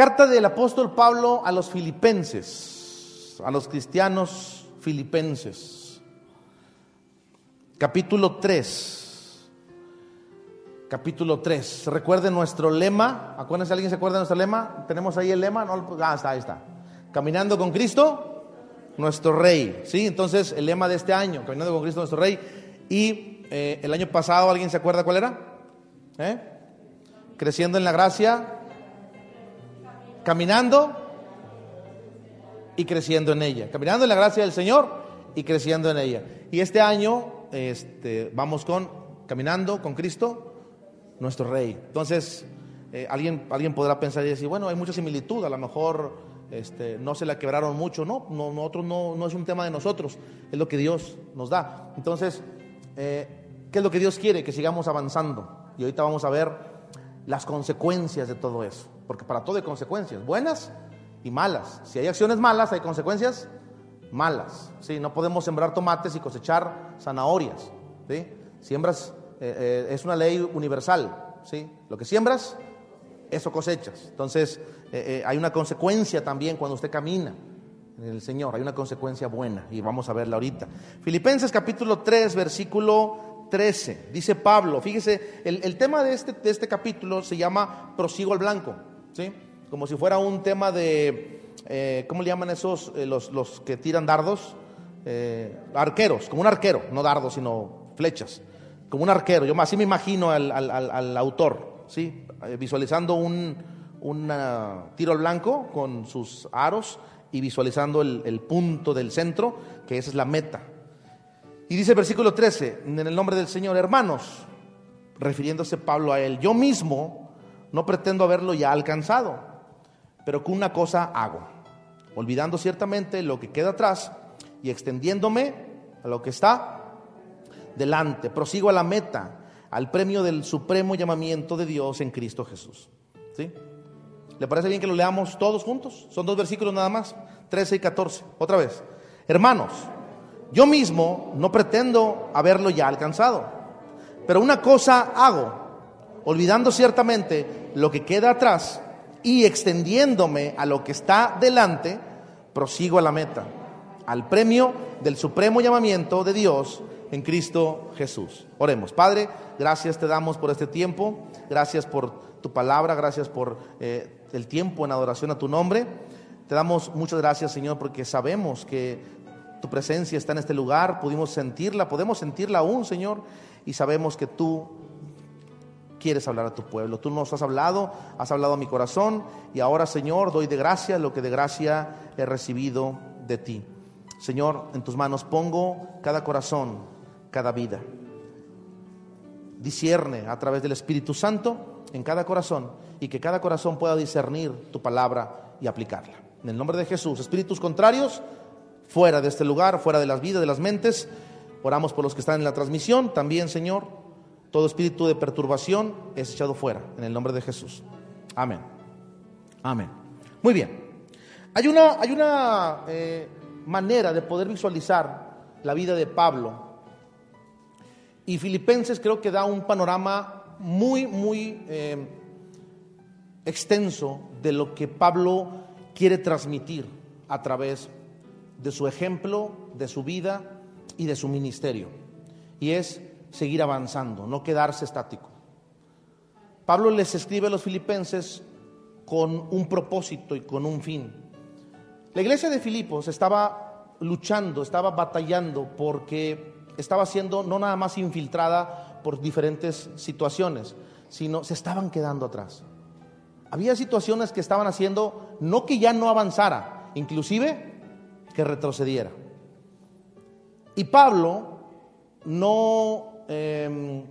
Carta del apóstol Pablo a los filipenses, a los cristianos filipenses. Capítulo 3. Capítulo 3. Recuerden nuestro lema. Acuérdense, ¿alguien se acuerda de nuestro lema? ¿Tenemos ahí el lema? No, ah, está, ahí está. Caminando con Cristo, nuestro Rey. ¿Sí? Entonces, el lema de este año, Caminando con Cristo, nuestro Rey. Y eh, el año pasado, ¿alguien se acuerda cuál era? ¿Eh? Creciendo en la gracia, caminando y creciendo en ella. Caminando en la gracia del Señor y creciendo en ella. Y este año este, vamos con caminando con Cristo, nuestro Rey. Entonces, eh, alguien, alguien podrá pensar y decir, bueno, hay mucha similitud, a lo mejor este, no se la quebraron mucho. No, no, nosotros no, no es un tema de nosotros, es lo que Dios nos da. Entonces, eh, ¿qué es lo que Dios quiere? Que sigamos avanzando. Y ahorita vamos a ver las consecuencias de todo eso porque para todo hay consecuencias, buenas y malas. Si hay acciones malas, hay consecuencias malas. ¿sí? No podemos sembrar tomates y cosechar zanahorias. ¿sí? Siembras, eh, eh, es una ley universal. ¿sí? Lo que siembras, eso cosechas. Entonces, eh, hay una consecuencia también cuando usted camina en el Señor, hay una consecuencia buena y vamos a verla ahorita. Filipenses capítulo 3, versículo 13, dice Pablo, fíjese, el, tema de este, de este capítulo se llama Prosigo al Blanco. Como si fuera un tema de, eh, ¿cómo le llaman esos, eh, los, los, que tiran dardos? Eh, arqueros, como un arquero, no dardos, sino flechas, como un arquero. Yo así me imagino al, al, al autor, ¿sí? visualizando un, un tiro al blanco con sus aros y visualizando el, el, punto del centro, que esa es la meta. Y dice el versículo 13, en el nombre del Señor, hermanos, refiriéndose Pablo a él, yo mismo no pretendo haberlo ya alcanzado, pero que una cosa hago, olvidando ciertamente lo que queda atrás y extendiéndome a lo que está delante. Prosigo a la meta, al premio del supremo llamamiento de Dios en Cristo Jesús. ¿Sí? ¿Le parece bien que lo leamos todos juntos? Son dos versículos nada más, 13 y 14. Otra vez. Hermanos, yo mismo no pretendo haberlo ya alcanzado, pero una cosa hago, olvidando ciertamente lo que queda atrás y extendiéndome a lo que está delante, prosigo a la meta, al premio del supremo llamamiento de Dios en Cristo Jesús. Oremos. Padre, gracias te damos por este tiempo, gracias por tu palabra, gracias por eh, el tiempo en adoración a tu nombre. Te damos muchas gracias, Señor, porque sabemos que tu presencia está en este lugar, pudimos sentirla, podemos sentirla aún, Señor, y sabemos que tú quieres hablar a tu pueblo. Tú nos has hablado, has hablado a mi corazón y ahora, Señor, doy de gracia lo que de gracia he recibido de ti. Señor, en tus manos pongo cada corazón, cada vida. Discierne a través del Espíritu Santo en cada corazón y que cada corazón pueda discernir tu palabra y aplicarla. En el nombre de Jesús, espíritus contrarios, fuera de este lugar, fuera de las vidas, de las mentes. Oramos por los que están en la transmisión, también, Señor, todo espíritu de perturbación es echado fuera en el nombre de Jesús. Amén. Amén. Muy bien. Hay una, hay una eh, manera de poder visualizar la vida de Pablo. Y Filipenses creo que da un panorama muy, muy eh, extenso de lo que Pablo quiere transmitir a través de su ejemplo, de su vida y de su ministerio. Y es seguir avanzando, no quedarse estático. Pablo les escribe a los filipenses con un propósito y con un fin. La iglesia de Filipos estaba luchando, estaba batallando porque estaba siendo no nada más infiltrada por diferentes situaciones, sino se estaban quedando atrás. Había situaciones que estaban haciendo no que ya no avanzara, inclusive que retrocediera. Y Pablo no Em,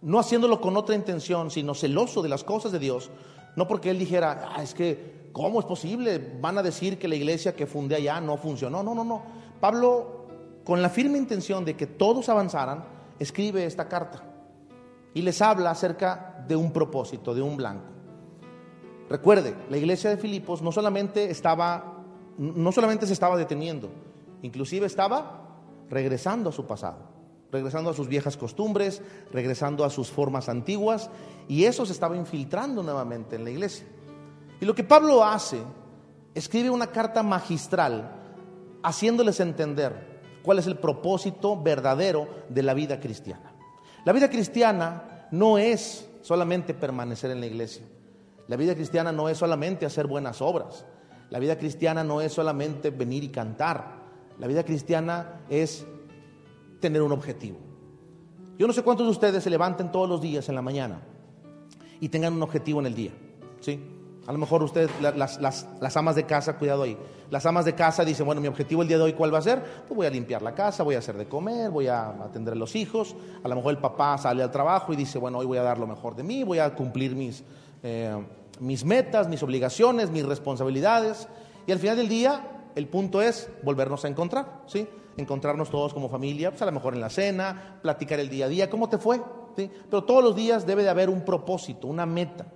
no haciéndolo con otra intención, sino celoso de las cosas de Dios, no porque él dijera, ah, es que, ¿cómo es posible? Van a decir que la iglesia que fundé allá no funcionó. No, no, no. Pablo, con la firme intención de que todos avanzaran, escribe esta carta y les habla acerca de un propósito, de un blanco. Recuerde, la iglesia de Filipos no solamente estaba, no solamente se estaba deteniendo, inclusive estaba regresando a su pasado regresando a sus viejas costumbres, regresando a sus formas antiguas, y eso se estaba infiltrando nuevamente en la iglesia. Y lo que Pablo hace, escribe una carta magistral haciéndoles entender cuál es el propósito verdadero de la vida cristiana. La vida cristiana no es solamente permanecer en la iglesia. La vida cristiana no es solamente hacer buenas obras. La vida cristiana no es solamente venir y cantar. La vida cristiana es tener un objetivo. Yo no sé cuántos de ustedes se levanten todos los días en la mañana y tengan un objetivo en el día. ¿sí? A lo mejor ustedes, las, las, amas de casa, cuidado ahí. Las amas de casa dicen, bueno, mi objetivo el día de hoy, ¿cuál va a ser? Pues voy a limpiar la casa, voy a hacer de comer, voy a atender a los hijos. A lo mejor el papá sale al trabajo y dice, bueno, hoy voy a dar lo mejor de mí, voy a cumplir mis, eh, mis metas, mis obligaciones, mis responsabilidades. Y al final del día, el punto es volvernos a encontrar, ¿sí? Encontrarnos todos como familia, pues a lo mejor en la cena, platicar el día a día, ¿cómo te fue? ¿Sí? Pero todos los días debe de haber un propósito, una meta.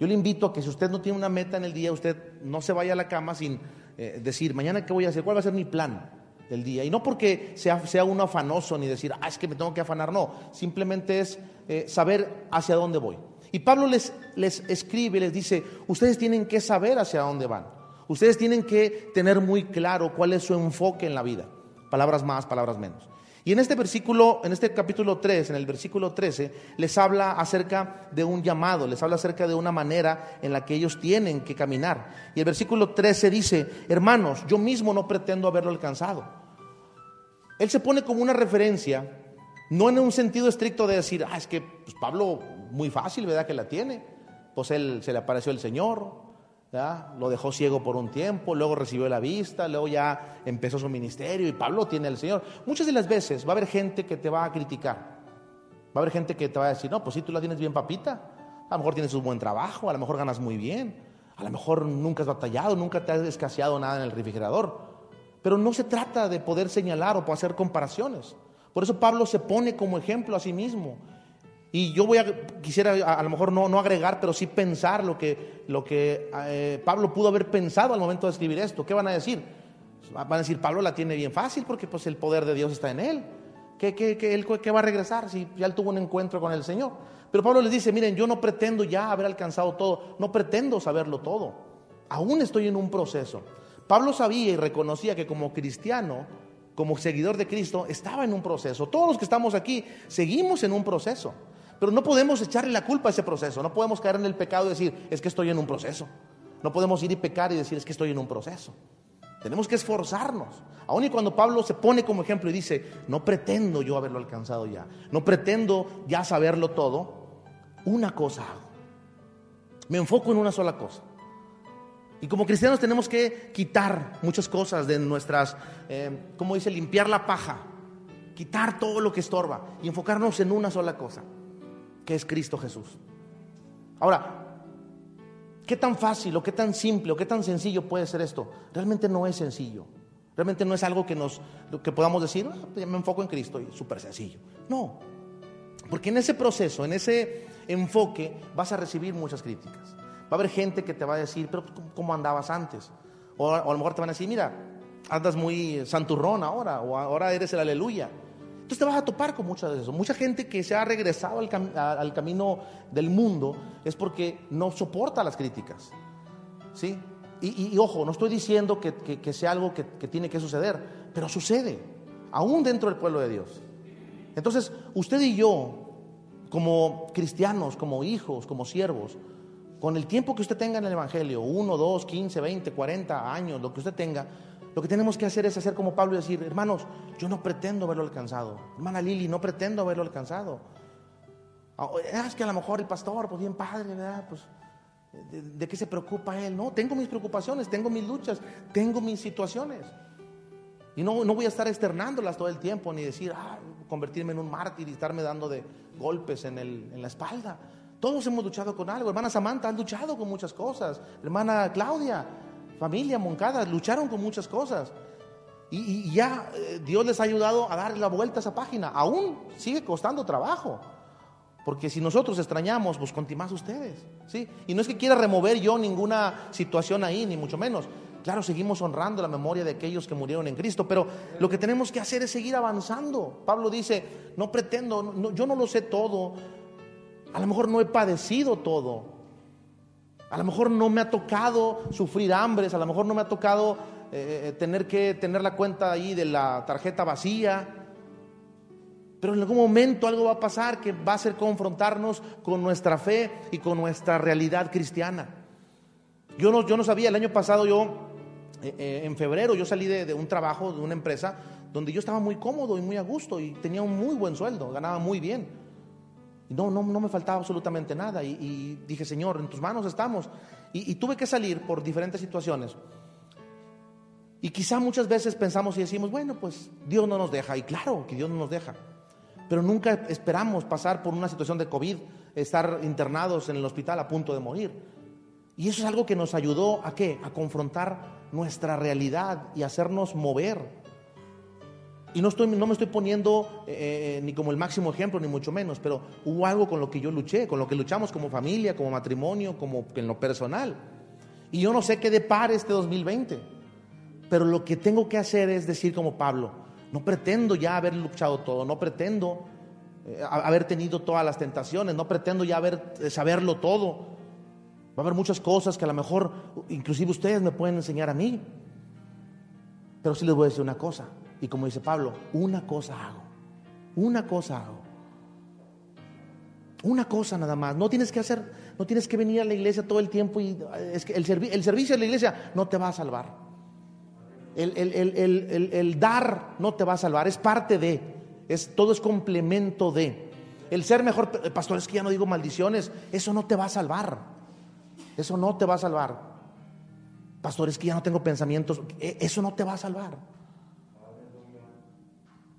Yo le invito a que si usted no tiene una meta en el día, usted no se vaya a la cama sin eh, decir, mañana qué voy a hacer, cuál va a ser mi plan del día. Y no porque sea, sea uno afanoso ni decir, ah, es que me tengo que afanar, no. Simplemente es eh, saber hacia dónde voy. Y Pablo les, les escribe, les dice, ustedes tienen que saber hacia dónde van. Ustedes tienen que tener muy claro cuál es su enfoque en la vida. Palabras más, palabras menos. Y en este versículo, en este capítulo 3, en el versículo 13, les habla acerca de un llamado, les habla acerca de una manera en la que ellos tienen que caminar. Y el versículo 13 dice, hermanos, yo mismo no pretendo haberlo alcanzado. Él se pone como una referencia, no en un sentido estricto de decir, ah, es que pues, Pablo muy fácil, ¿verdad? Que la tiene. Pues él se le apareció el Señor, lo dejó ciego por un tiempo, luego recibió la vista, luego ya empezó su ministerio y Pablo tiene al Señor. Muchas de las veces va a haber gente que te va a criticar. Va a haber gente que te va a decir, no, pues si tú la tienes bien papita, a lo mejor tienes un buen trabajo, a lo mejor ganas muy bien, a lo mejor nunca has batallado, nunca te has escaseado nada en el refrigerador. Pero no se trata de poder señalar o hacer comparaciones. Por eso Pablo se pone como ejemplo a sí mismo y yo voy a, quisiera a, lo mejor no, no, agregar, pero sí pensar lo que, lo que eh, Pablo pudo haber pensado al momento de escribir esto. ¿Qué van a decir? Van a decir, Pablo la tiene bien fácil porque pues el poder de Dios está en él. ¿Qué, qué, qué, él, ¿Qué va a regresar si ya él tuvo un encuentro con el Señor? Pero Pablo les dice, miren, yo no pretendo ya haber alcanzado todo, no pretendo saberlo todo. Aún estoy en un proceso. Pablo sabía y reconocía que como cristiano, como seguidor de Cristo, estaba en un proceso. Todos los que estamos aquí seguimos en un proceso. Pero no podemos echarle la culpa a ese proceso, no podemos caer en el pecado y decir, es que estoy en un proceso. No podemos ir y pecar y decir, es que estoy en un proceso. Tenemos que esforzarnos. Aún y cuando Pablo se pone como ejemplo y dice, no pretendo yo haberlo alcanzado ya, no pretendo ya saberlo todo, una cosa hago. Me enfoco en una sola cosa. Y como cristianos tenemos que quitar muchas cosas de nuestras, eh, como dice, limpiar la paja, quitar todo lo que estorba y enfocarnos en una sola cosa que es Cristo Jesús. Ahora, ¿qué tan fácil o qué tan simple o qué tan sencillo puede ser esto? Realmente no es sencillo. Realmente no es algo que, nos, que podamos decir, ah, pues me enfoco en Cristo y súper sencillo. No, porque en ese proceso, en ese enfoque, vas a recibir muchas críticas. Va a haber gente que te va a decir, pero ¿cómo andabas antes? O, o a lo mejor te van a decir, mira, andas muy santurrón ahora, o ahora eres el aleluya. Entonces te vas a topar con muchas de eso. Mucha gente que se ha regresado al, camino del mundo es porque no soporta las críticas. ¿Sí? Y, ojo, no estoy diciendo que, sea algo que, tiene que suceder, pero sucede, aún dentro del pueblo de Dios. Entonces, usted y yo, como cristianos, como hijos, como siervos, con el tiempo que usted tenga en el Evangelio, uno, dos, quince, veinte, cuarenta años, lo que usted tenga, lo que tenemos que hacer es hacer como Pablo y decir, hermanos, yo no pretendo haberlo alcanzado. Hermana Lili, no pretendo haberlo alcanzado. Ah, ah, es que a lo mejor el pastor, pues bien padre, ¿verdad? Pues, ¿de, qué se preocupa él? No, tengo mis preocupaciones, tengo mis luchas, tengo mis situaciones. Y no, no voy a estar externándolas todo el tiempo, ni decir, ah, convertirme en un mártir y estarme dando de golpes en, el, en la espalda. Todos hemos luchado con algo. Hermana Samantha ha luchado con muchas cosas. Hermana Claudia familia Moncada, lucharon con muchas cosas. Y, ya eh, Dios les ha ayudado a dar la vuelta a esa página. Aún sigue costando trabajo. Porque si nosotros extrañamos, pues más ustedes. ¿sí? Y no es que quiera remover yo ninguna situación ahí, ni mucho menos. Claro, seguimos honrando la memoria de aquellos que murieron en Cristo, pero lo que tenemos que hacer es seguir avanzando. Pablo dice, no pretendo, yo no lo sé todo, a lo mejor no he padecido todo, A lo mejor no me ha tocado sufrir hambres, a lo mejor no me ha tocado eh, eh, tener que tener la cuenta ahí de la tarjeta vacía. Pero en algún momento algo va a pasar que va a ser confrontarnos con nuestra fe y con nuestra realidad cristiana. Yo no, yo no sabía, el año pasado yo, eh, en febrero, yo salí de, un trabajo, de una empresa, donde yo estaba muy cómodo y muy a gusto y tenía un muy buen sueldo, ganaba muy bien. No, no, no me faltaba absolutamente nada. Y, dije, Señor, en tus manos estamos. Y, tuve que salir por diferentes situaciones. Y quizá muchas veces pensamos y decimos, bueno, pues Dios no nos deja. Y claro que Dios no nos deja. Pero nunca esperamos pasar por una situación de COVID, estar internados en el hospital a punto de morir. Y eso es algo que nos ayudó a qué? A confrontar nuestra realidad y hacernos mover. Y no, estoy, no me estoy poniendo eh, eh, ni como el máximo ejemplo, ni mucho menos, pero hubo algo con lo que yo luché, con lo que luchamos como familia, como matrimonio, como en lo personal. Y yo no sé qué depare este 2020, pero lo que tengo que hacer es decir como Pablo, no pretendo ya haber luchado todo, no pretendo eh, haber tenido todas las tentaciones, no pretendo ya haber, saberlo todo. Va a haber muchas cosas que a lo mejor inclusive ustedes me pueden enseñar a mí. Pero sí les voy a decir una cosa, y como dice Pablo, una cosa hago. Una cosa hago. Una cosa nada más. No tienes que hacer, no tienes que venir a la iglesia todo el tiempo y es que el, el servicio de la iglesia no te va a salvar. El, el, dar no te va a salvar, es parte de, es, todo es complemento de. El ser mejor, pastor, es que ya no digo maldiciones, eso no te va a salvar. Eso no te va a salvar. Pastor, es que ya no tengo pensamientos, e, eso no te va a salvar.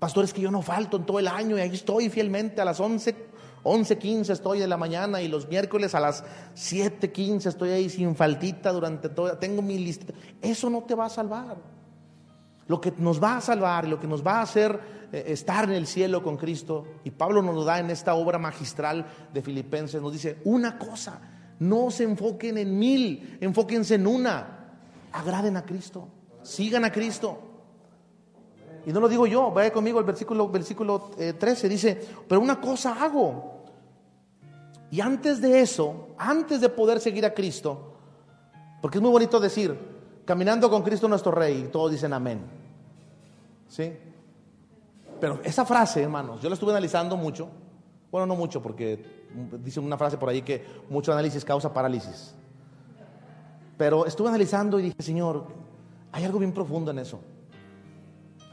Pastor, es que yo no falto en todo el año y ahí estoy fielmente a las 11, 11, 15 estoy de la mañana y los miércoles a las 7, 15 estoy ahí sin faltita durante todo, tengo mi lista. Eso no te va a salvar. Lo que nos va a salvar, lo que nos va a hacer eh, estar en el cielo con Cristo, y Pablo nos lo da en esta obra magistral de Filipenses, nos dice una cosa, no se enfoquen en mil, enfóquense en una, agraden a Cristo, sigan a Cristo. Y no lo digo yo, vaya conmigo al versículo, versículo 13, eh, dice, pero una cosa hago. Y antes de eso, antes de poder seguir a Cristo, porque es muy bonito decir, caminando con Cristo nuestro Rey, todos dicen amén. ¿Sí? Pero esa frase, hermanos, yo la estuve analizando mucho. Bueno, no mucho, porque dice una frase por ahí que mucho análisis causa parálisis. Pero estuve analizando y dije, Señor, hay algo bien profundo en eso.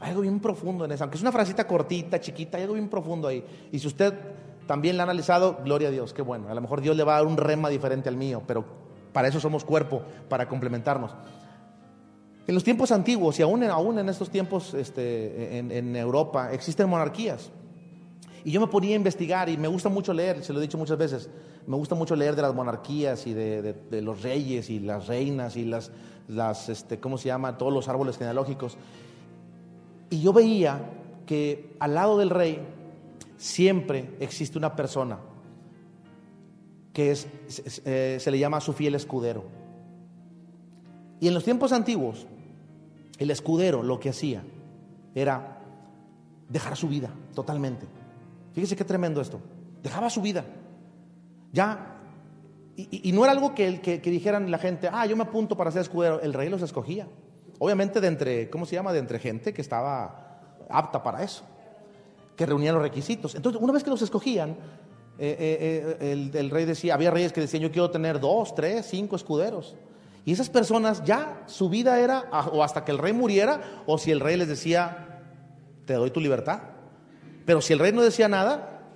Hay algo bien profundo en eso, aunque es una frasita cortita, chiquita, hay algo bien profundo ahí. Y si usted también la ha analizado, gloria a Dios, qué bueno. A lo mejor Dios le va a dar un rema diferente al mío, pero para eso somos cuerpo, para complementarnos. En los tiempos antiguos y aún en, aún en estos tiempos este, en, Europa existen monarquías. Y yo me ponía a investigar y me gusta mucho leer, se lo he dicho muchas veces, me gusta mucho leer de las monarquías y de, los reyes y las reinas y las, las este, ¿cómo se llama? Todos los árboles genealógicos. Y yo veía que al lado del rey siempre existe una persona que eh, se le llama su fiel escudero. Y en los tiempos antiguos, el escudero lo que hacía era dejar su vida totalmente. Fíjese qué tremendo esto. Dejaba su vida. Ya, y, no era algo que, que, que, dijeran la gente, ah, yo me apunto para ser escudero. El rey los escogía. Obviamente de entre, ¿cómo se llama? De entre gente que estaba apta para eso, que reunían los requisitos. Entonces, una vez que los escogían, eh, eh, eh, el, rey decía, había reyes que decían, yo quiero tener dos, tres, cinco escuderos. Y esas personas ya su vida era o hasta que el rey muriera, o si el rey les decía, te doy tu libertad. Pero si el rey no decía nada,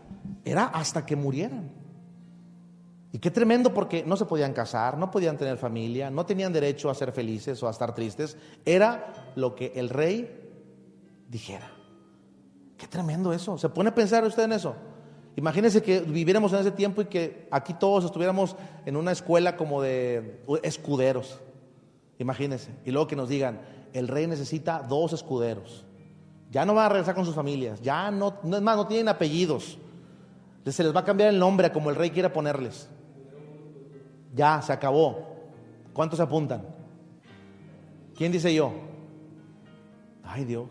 era hasta que murieran. Y qué tremendo porque no se podían casar, no podían tener familia, no tenían derecho a ser felices o a estar tristes. Era lo que el rey dijera. Qué tremendo eso. ¿Se pone a pensar usted en eso? Imagínense que viviéramos en ese tiempo y que aquí todos estuviéramos en una escuela como de escuderos. Imagínense. Y luego que nos digan, el rey necesita dos escuderos. Ya no va a regresar con sus familias. Ya no, no es más, no tienen apellidos. Se les va a cambiar el nombre a como el rey quiera ponerles. Ya, se acabó. ¿Cuántos apuntan? ¿Quién dice yo? Ay Dios.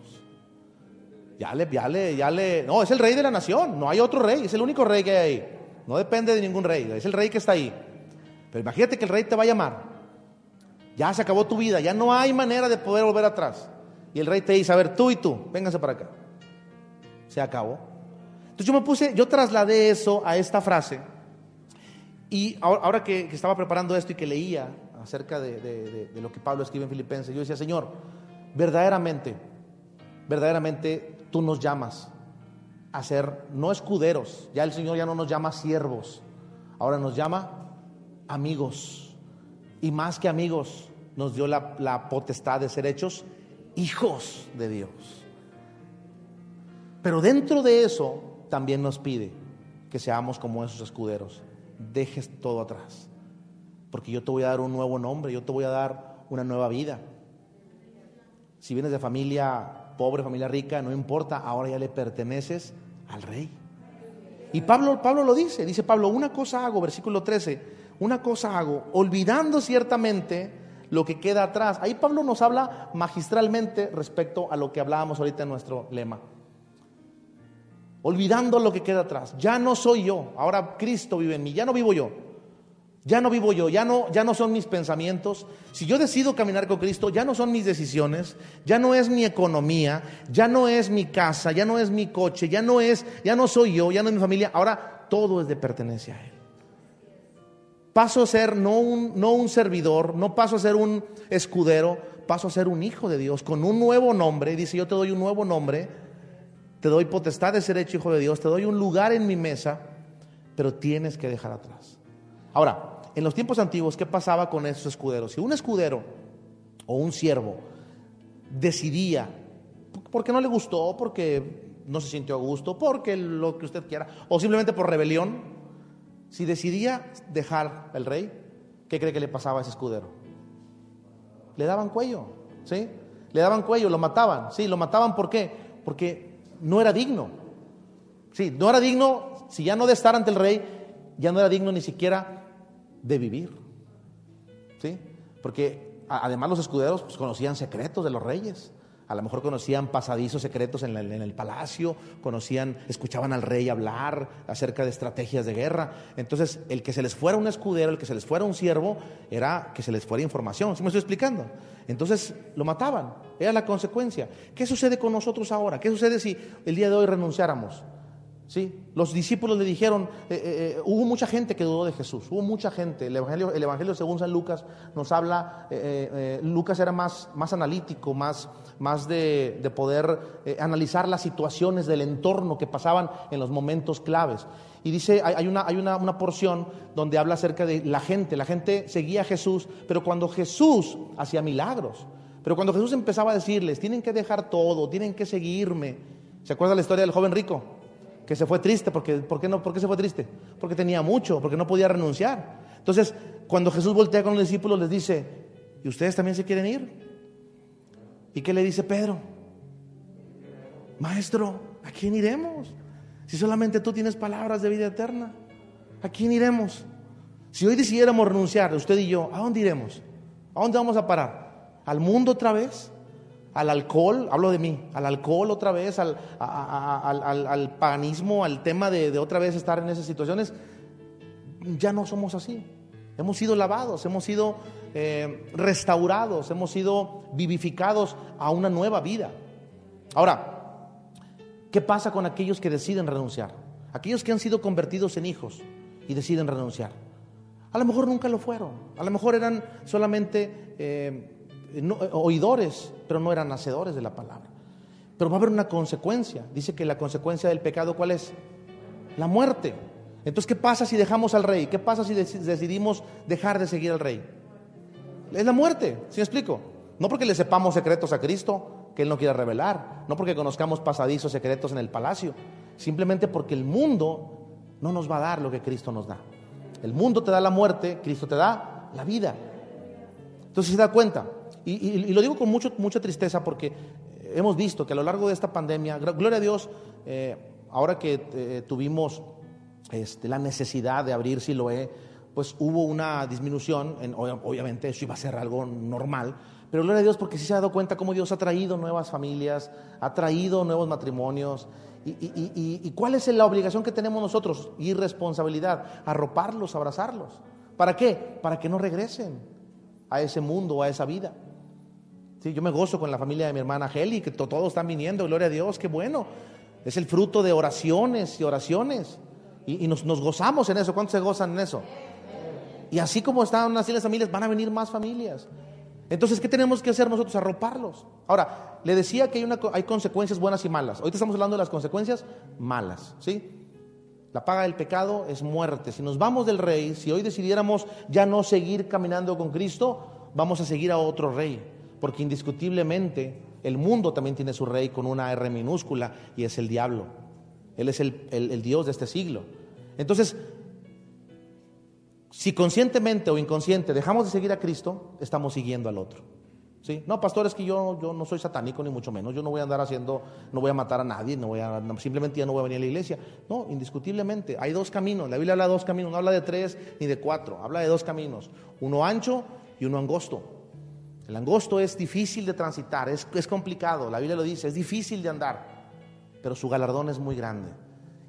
Ya le, ya le, ya le. No, es el rey de la nación. No hay otro rey. Es el único rey que hay ahí. No depende de ningún rey. Es el rey que está ahí. Pero imagínate que el rey te va a llamar. Ya se acabó tu vida, ya no hay manera de poder volver atrás. Y el rey te dice, a ver, tú y tú, vénganse para acá. Se acabó. Entonces yo me puse, yo trasladé eso a esta frase. Y ahora, que, estaba preparando esto y que leía acerca de, lo que Pablo escribe en Filipenses, yo decía, Señor, verdaderamente, verdaderamente tú nos llamas a ser no escuderos, ya el Señor ya no nos llama siervos, ahora nos llama amigos. Y más que amigos, nos dio la, potestad de ser hechos hijos de Dios. Pero dentro de eso también nos pide que seamos como esos escuderos. Dejes todo atrás. Porque yo te voy a dar un nuevo nombre, yo te voy a dar una nueva vida. Si vienes de familia pobre, familia rica, no importa, ahora ya le perteneces al rey. Y Pablo, Pablo lo dice, dice Pablo, una cosa hago, versículo 13, una cosa hago, olvidando ciertamente lo que queda atrás. Ahí Pablo nos habla magistralmente respecto a lo que hablábamos ahorita en nuestro lema. Olvidando lo que queda atrás. Ya no soy yo, ahora Cristo vive en mí, ya no vivo yo. Ya no vivo yo, ya no, ya no son mis pensamientos. Si yo decido caminar con Cristo, ya no son mis decisiones, ya no es mi economía, ya no es mi casa, ya no es mi coche, ya no es, ya no soy yo, ya no es mi familia. Ahora todo es de pertenencia a Él. Paso a ser no un, no un servidor, no paso a ser un escudero, paso a ser un hijo de Dios con un nuevo nombre. Dice, yo te doy un nuevo nombre, te doy potestad de ser hecho hijo de Dios, te doy un lugar en mi mesa, pero tienes que dejar atrás. Ahora, en los tiempos antiguos, ¿qué pasaba con esos escuderos? Si un escudero o un siervo decidía, porque no le gustó, porque no se sintió a gusto, porque lo que usted quiera, o simplemente por rebelión, si decidía dejar el rey, ¿qué cree que le pasaba a ese escudero? Le daban cuello, ¿sí? Le daban cuello, lo mataban, ¿sí? Lo mataban ¿por qué? Porque no era digno. Sí, no era digno, si ya no de estar ante el rey, ya no era digno ni siquiera de vivir. ¿Sí? Porque además los escuderos pues, conocían secretos de los reyes. A lo mejor conocían pasadizos secretos en, el palacio, conocían, escuchaban al rey hablar acerca de estrategias de guerra. Entonces, el que se les fuera un escudero, el que se les fuera un siervo, era que se les fuera información. ¿Sí me estoy explicando? Entonces, lo mataban. Era la consecuencia. ¿Qué sucede con nosotros ahora? ¿Qué sucede si el día de hoy renunciáramos? ¿Sí? Los discípulos le dijeron, eh, eh, eh, hubo mucha gente que dudó de Jesús, hubo mucha gente. El Evangelio, el evangelio según San Lucas nos habla, Lucas era más, más analítico, más, más de, de poder analizar las situaciones del entorno que pasaban en los momentos claves. Y dice, hay, una, hay una, una porción donde habla acerca de la gente, la gente seguía a Jesús, pero cuando Jesús hacía milagros, pero cuando Jesús empezaba a decirles, tienen que dejar todo, tienen que seguirme. ¿Se acuerda la historia del joven rico? Que se fue triste, porque, ¿por, qué no, ¿por qué se fue triste? Porque tenía mucho, porque no podía renunciar. Entonces, cuando Jesús voltea con los discípulos, les dice, ¿y ustedes también se quieren ir? ¿Y qué le dice Pedro? Maestro, ¿a quién iremos? Si solamente tú tienes palabras de vida eterna, ¿a quién iremos? Si hoy decidiéramos renunciar, usted y yo, ¿a dónde iremos? ¿A dónde vamos a parar? ¿Al mundo otra vez? Al alcohol, hablo de mí, al alcohol otra vez, al, al, paganismo, al tema de, otra vez estar en esas situaciones, ya no somos así. Hemos sido lavados, hemos sido eh, restaurados, hemos sido vivificados a una nueva vida. Ahora, ¿qué pasa con aquellos que deciden renunciar? Aquellos que han sido convertidos en hijos y deciden renunciar. A lo mejor nunca lo fueron, a lo mejor eran solamente eh, oidores, pero no eran hacedores de la palabra. Pero va a haber una consecuencia. Dice que la consecuencia del pecado, ¿cuál es? La muerte. Entonces, ¿qué pasa si dejamos al rey? ¿Qué pasa si decidimos dejar de seguir al rey? Es la muerte, ¿sí me explico? No porque le sepamos secretos a Cristo que Él no quiera revelar, no porque conozcamos pasadizos secretos en el palacio, simplemente porque el mundo no nos va a dar lo que Cristo nos da. El mundo te da la muerte, Cristo te da la vida. Entonces se da cuenta, y, lo digo con mucho, mucha tristeza porque hemos visto que a lo largo de esta pandemia, gloria a Dios, eh, ahora que eh, tuvimos este, la necesidad de abrir Siloé, pues hubo una disminución, en, obviamente eso iba a ser algo normal, pero gloria a Dios porque sí se ha dado cuenta cómo Dios ha traído nuevas familias, ha traído nuevos matrimonios. Y, y cuál es la obligación que tenemos nosotros? Y responsabilidad, arroparlos, abrazarlos. ¿Para qué? Para que no regresen a ese mundo, a esa vida. Sí, yo me gozo con la familia de mi hermana Heli, que todos están viniendo, gloria a Dios, qué bueno. Es el fruto de oraciones y oraciones. Y, nos, nos, gozamos en eso. ¿Cuántos se gozan en eso? Y así como están así las familias, van a venir más familias. Entonces, ¿qué tenemos que hacer nosotros? Arroparlos. Ahora, le decía que hay, una, hay consecuencias buenas y malas. Ahorita estamos hablando de las consecuencias malas, ¿sí? La paga del pecado es muerte. Si nos vamos del rey, si hoy decidiéramos ya no seguir caminando con Cristo, vamos a seguir a otro rey. Porque indiscutiblemente el mundo también tiene su rey con una R minúscula y es el diablo. Él es el, el Dios de este siglo. Entonces, si conscientemente o inconsciente dejamos de seguir a Cristo, estamos siguiendo al otro. ¿Sí? No, pastor, es que yo, yo no soy satánico ni mucho menos. Yo no voy a andar haciendo, no voy a matar a nadie, no voy a, simplemente ya no voy a venir a la iglesia. No, indiscutiblemente, hay dos caminos. La Biblia habla de dos caminos, no habla de tres ni de cuatro, habla de dos caminos. Uno ancho y uno angosto. El angosto es difícil de transitar, es, es complicado, la Biblia lo dice, es difícil de andar, pero su galardón es muy grande.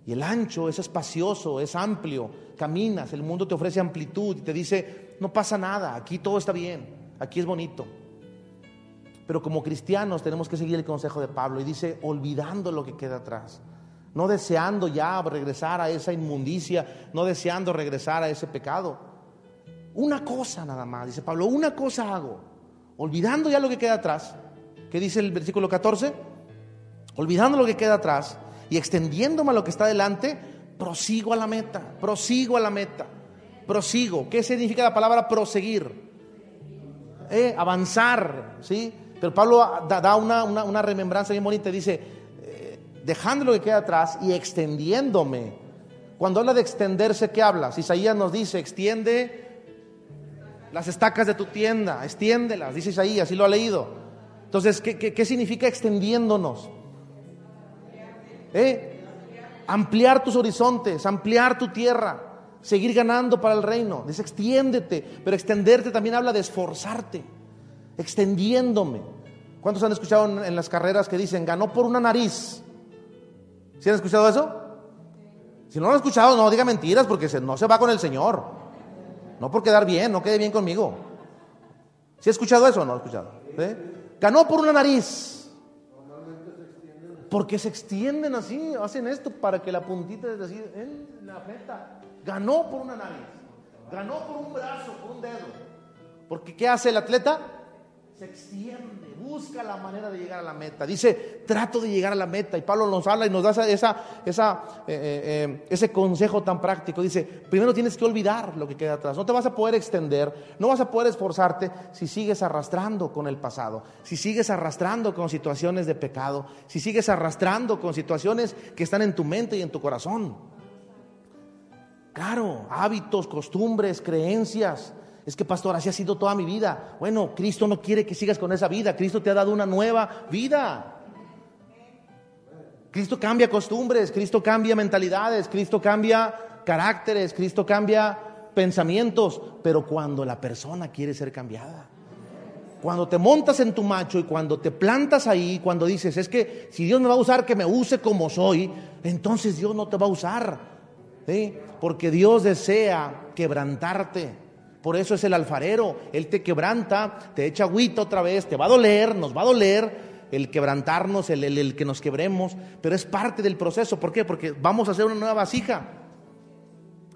Y el ancho es espacioso, es amplio, caminas, el mundo te ofrece amplitud y te dice, no pasa nada, aquí todo está bien, aquí es bonito. Pero como cristianos tenemos que seguir el consejo de Pablo y dice, olvidando lo que queda atrás, no deseando ya regresar a esa inmundicia, no deseando regresar a ese pecado. Una cosa nada más, dice Pablo, una cosa hago, olvidando ya lo que queda atrás. ¿Qué dice el versículo 14? Olvidando lo que queda atrás y extendiéndome a lo que está delante, prosigo a la meta, prosigo a la meta, prosigo. ¿Qué significa la palabra proseguir? Eh, avanzar, ¿sí? Pero Pablo da, una, remembranza bien bonita, dice, eh, dejando lo que queda atrás y extendiéndome. Cuando habla de extenderse, ¿qué habla? Isaías nos dice, extiende las estacas de tu tienda, extiéndelas, dice Isaías, así lo ha leído. Entonces, ¿qué, qué significa extendiéndonos? ¿Eh? Ampliar tus horizontes, ampliar tu tierra, seguir ganando para el reino. Dice, extiéndete, pero extenderte también habla de esforzarte, extendiéndome. ¿Cuántos han escuchado en, las carreras que dicen, ganó por una nariz? ¿Sí han escuchado eso? Si no lo han escuchado, no diga mentiras porque no se va con el Señor. No por quedar bien, no quede bien conmigo. ¿Sí ha escuchado eso o no ha escuchado? Ganó por una nariz. Porque se extienden así, hacen esto para que la puntita es decir, en la meta ganó por una nariz, ganó por un brazo, por un dedo. Porque ¿qué hace el atleta? Se extiende, busca la manera de llegar a la meta. Dice, trato de llegar a la meta. Y Pablo nos habla y nos da esa, esa, eh, eh, eh, ese consejo tan práctico. Dice, primero tienes que olvidar lo que queda atrás. No te vas a poder extender, no vas a poder esforzarte si sigues arrastrando con el pasado, si sigues arrastrando con situaciones de pecado, si sigues arrastrando con situaciones que están en tu mente y en tu corazón. Claro, hábitos, costumbres, creencias es que, pastor, así ha sido toda mi vida. Bueno, Cristo no quiere que sigas con esa vida. Cristo te ha dado una nueva vida. Cristo cambia costumbres, Cristo cambia mentalidades, Cristo cambia caracteres, Cristo cambia pensamientos. Pero cuando la persona quiere ser cambiada, cuando te montas en tu macho y cuando te plantas ahí, cuando dices, es que si Dios me va a usar, que me use como soy, entonces Dios no te va a usar. Porque Dios desea quebrantarte. Por eso es el alfarero. Él te quebranta, te echa agüita otra vez, te va a doler, nos va a doler el quebrantarnos, el, el, que nos quebremos, pero es parte del proceso. ¿Por qué? Porque vamos a hacer una nueva vasija.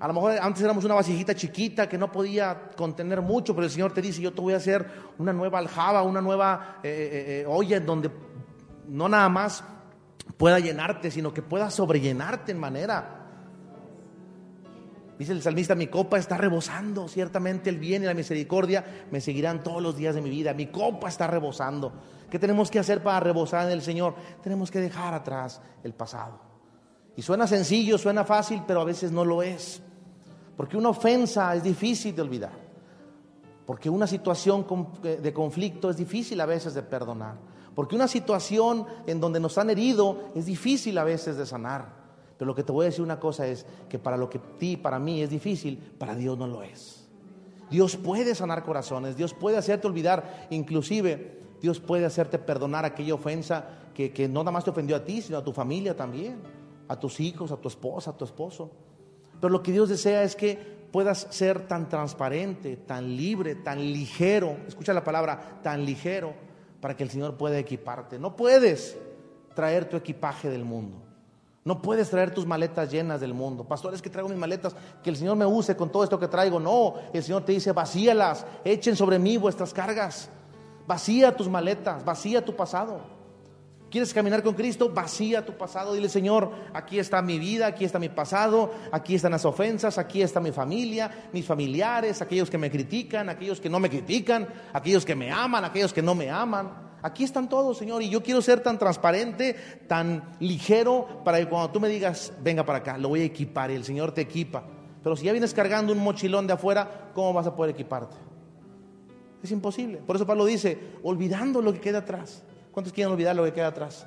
A lo mejor antes éramos una vasijita chiquita que no podía contener mucho, pero el Señor te dice, yo te voy a hacer una nueva aljaba, una nueva eh, eh, eh, olla en donde no nada más pueda llenarte, sino que pueda sobrellenarte en manera Dice el salmista, mi copa está rebosando, ciertamente el bien y la misericordia me seguirán todos los días de mi vida, mi copa está rebosando. ¿Qué tenemos que hacer para rebosar en el Señor? Tenemos que dejar atrás el pasado. Y suena sencillo, suena fácil, pero a veces no lo es. Porque una ofensa es difícil de olvidar. Porque una situación eh, de conflicto es difícil a veces de perdonar. Porque una situación en donde nos han herido es difícil a veces de sanar. Pero lo que te voy a decir una cosa es que para lo que ti, para mí es difícil, para Dios no lo es. Dios puede sanar corazones, Dios puede hacerte olvidar, inclusive Dios puede hacerte perdonar aquella ofensa que, que no nada más te ofendió a ti, sino a tu familia también, a tus hijos, a tu esposa, a tu esposo. Pero lo que Dios desea es que puedas ser tan transparente, tan libre, tan ligero, escucha la palabra, tan ligero, para que el Señor pueda equiparte. No puedes traer tu equipaje del mundo. No puedes traer tus maletas llenas del mundo. Pastor, es que traigo mis maletas, que el Señor me use con todo esto que traigo. No, el Señor te dice, vacíalas, echen sobre mí vuestras cargas. Vacía tus maletas, vacía tu pasado. ¿Quieres caminar con Cristo? Vacía tu pasado. Dile, Señor, aquí está mi vida, aquí está mi pasado, aquí están las ofensas, aquí está mi familia, mis familiares, aquellos que me critican, aquellos que no me critican, aquellos que me aman, aquellos que no me aman. Aquí están todos, Señor, y yo quiero ser tan transparente, tan ligero, para que cuando tú me digas, venga para acá, lo voy a equipar, y el Señor te equipa. Pero si ya vienes cargando un mochilón de afuera, ¿cómo vas a poder equiparte? Es imposible. Por eso Pablo dice, olvidando lo que queda atrás. ¿Cuántos quieren olvidar lo que queda atrás?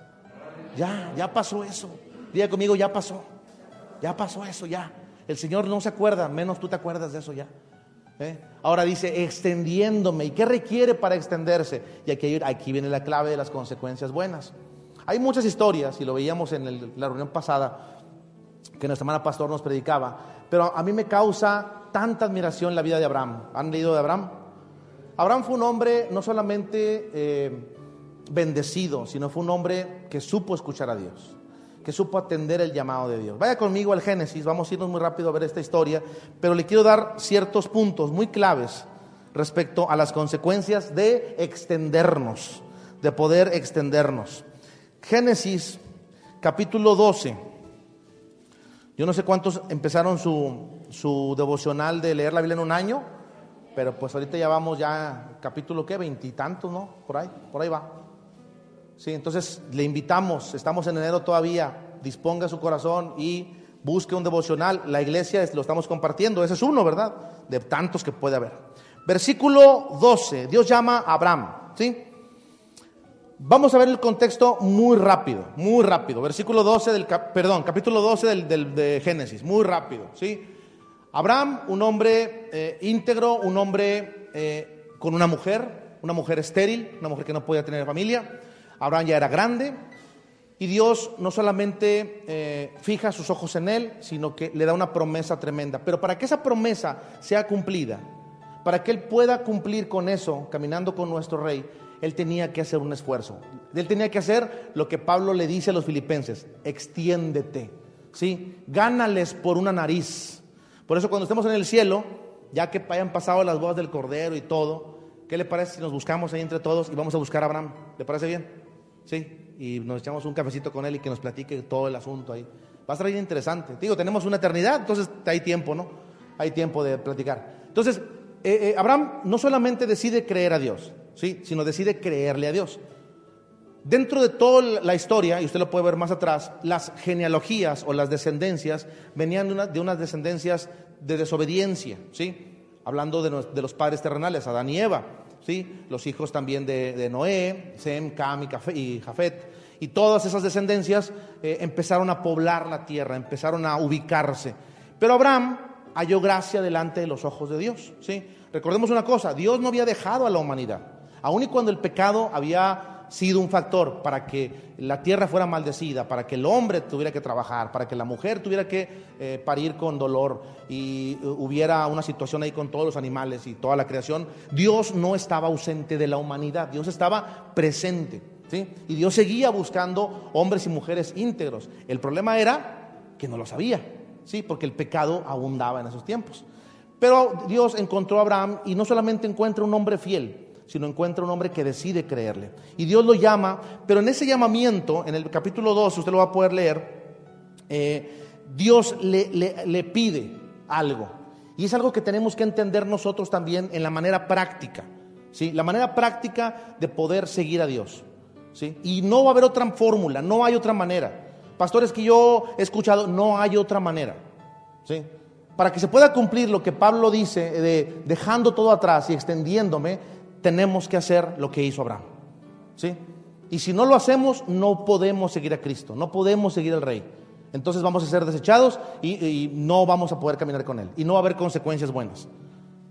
Ya, ya pasó eso. Diga conmigo, ya pasó. Ya pasó eso, ya. El Señor no se acuerda, menos tú te acuerdas de eso ya. ¿Eh? Ahora dice, extendiéndome. ¿Y qué requiere para extenderse? Y aquí, aquí viene la clave de las consecuencias buenas. Hay muchas historias, y lo veíamos en la reunión pasada, que nuestra hermana pastor nos predicaba, pero a mí me causa tanta admiración la vida de Abraham. ¿Han leído de Abraham? Abraham fue un hombre no solamente... Eh, bendecido, sino fue un hombre que supo escuchar a Dios, que supo atender el llamado de Dios. Vaya conmigo al Génesis, vamos a irnos muy rápido a ver esta historia, pero le quiero dar ciertos puntos muy claves respecto a las consecuencias de extendernos, de poder extendernos. Génesis capítulo 12. Yo no sé cuántos empezaron su, su devocional de leer la Biblia en un año, pero pues ahorita ya vamos ya capítulo qué, veintitantos, ¿no? Por ahí, por ahí va. Sí, entonces le invitamos, estamos en enero todavía, disponga su corazón y busque un devocional. La iglesia lo estamos compartiendo, ese es uno, ¿verdad? De tantos que puede haber. Versículo 12, Dios llama a Abraham, ¿sí? Vamos a ver el contexto muy rápido, muy rápido. Versículo 12 del, perdón, capítulo 12 del, de Génesis, muy rápido, ¿sí? Abraham, un hombre eh, íntegro, un hombre eh, con una mujer, una mujer estéril, una mujer que no podía tener familia. Abraham ya era grande y Dios no solamente eh, fija sus ojos en él, sino que le da una promesa tremenda. Pero para que esa promesa sea cumplida, para que él pueda cumplir con eso, caminando con nuestro rey, él tenía que hacer un esfuerzo. Él tenía que hacer lo que Pablo le dice a los filipenses, extiéndete, ¿sí? Gánales por una nariz. Por eso cuando estemos en el cielo, ya que hayan pasado las bodas del Cordero y todo, ¿qué le parece si nos buscamos ahí entre todos y vamos a buscar a Abraham? ¿Le parece bien? ¿Sí? Y nos echamos un cafecito con él y que nos platique todo el asunto ahí. Va a ser interesante. Digo, tenemos una eternidad, entonces hay tiempo, ¿no? Hay tiempo de platicar. Entonces, eh, eh, Abraham no solamente decide creer a Dios, ¿sí? Sino decide creerle a Dios. Dentro de toda la historia, y usted lo puede ver más atrás, las genealogías o las descendencias venían de, de unas descendencias de desobediencia, ¿sí? Hablando de, de los padres terrenales, Adán y Eva. ¿Sí? los hijos también de, Noé, Sem, Cam y Jafet, y todas esas descendencias eh, empezaron a poblar la tierra, empezaron a ubicarse. Pero Abraham halló gracia delante de los ojos de Dios. ¿sí? Recordemos una cosa, Dios no había dejado a la humanidad, aun y cuando el pecado había sido un factor para que la tierra fuera maldecida, para que el hombre tuviera que trabajar, para que la mujer tuviera que eh, parir con dolor y eh, hubiera una situación ahí con todos los animales y toda la creación, Dios no estaba ausente de la humanidad, Dios estaba presente. ¿sí? Y Dios seguía buscando hombres y mujeres íntegros. El problema era que no lo sabía, ¿sí? porque el pecado abundaba en esos tiempos. Pero Dios encontró a Abraham y no solamente encuentra un hombre fiel, sino encuentra un hombre que decide creerle. Y Dios lo llama, pero en ese llamamiento, en el capítulo 2, usted lo va a poder leer, eh, Dios le, le, pide algo. Y es algo que tenemos que entender nosotros también en la manera práctica. ¿sí? La manera práctica de poder seguir a Dios. ¿sí? Y no va a haber otra fórmula, no hay otra manera. Pastores que yo he escuchado, no hay otra manera. ¿sí? Para que se pueda cumplir lo que Pablo dice de dejando todo atrás y extendiéndome, tenemos que hacer lo que hizo Abraham. ¿Sí? Y si no lo hacemos, no podemos seguir a Cristo, no podemos seguir al Rey. Entonces vamos a ser desechados y, no vamos a poder caminar con Él. Y no va a haber consecuencias buenas.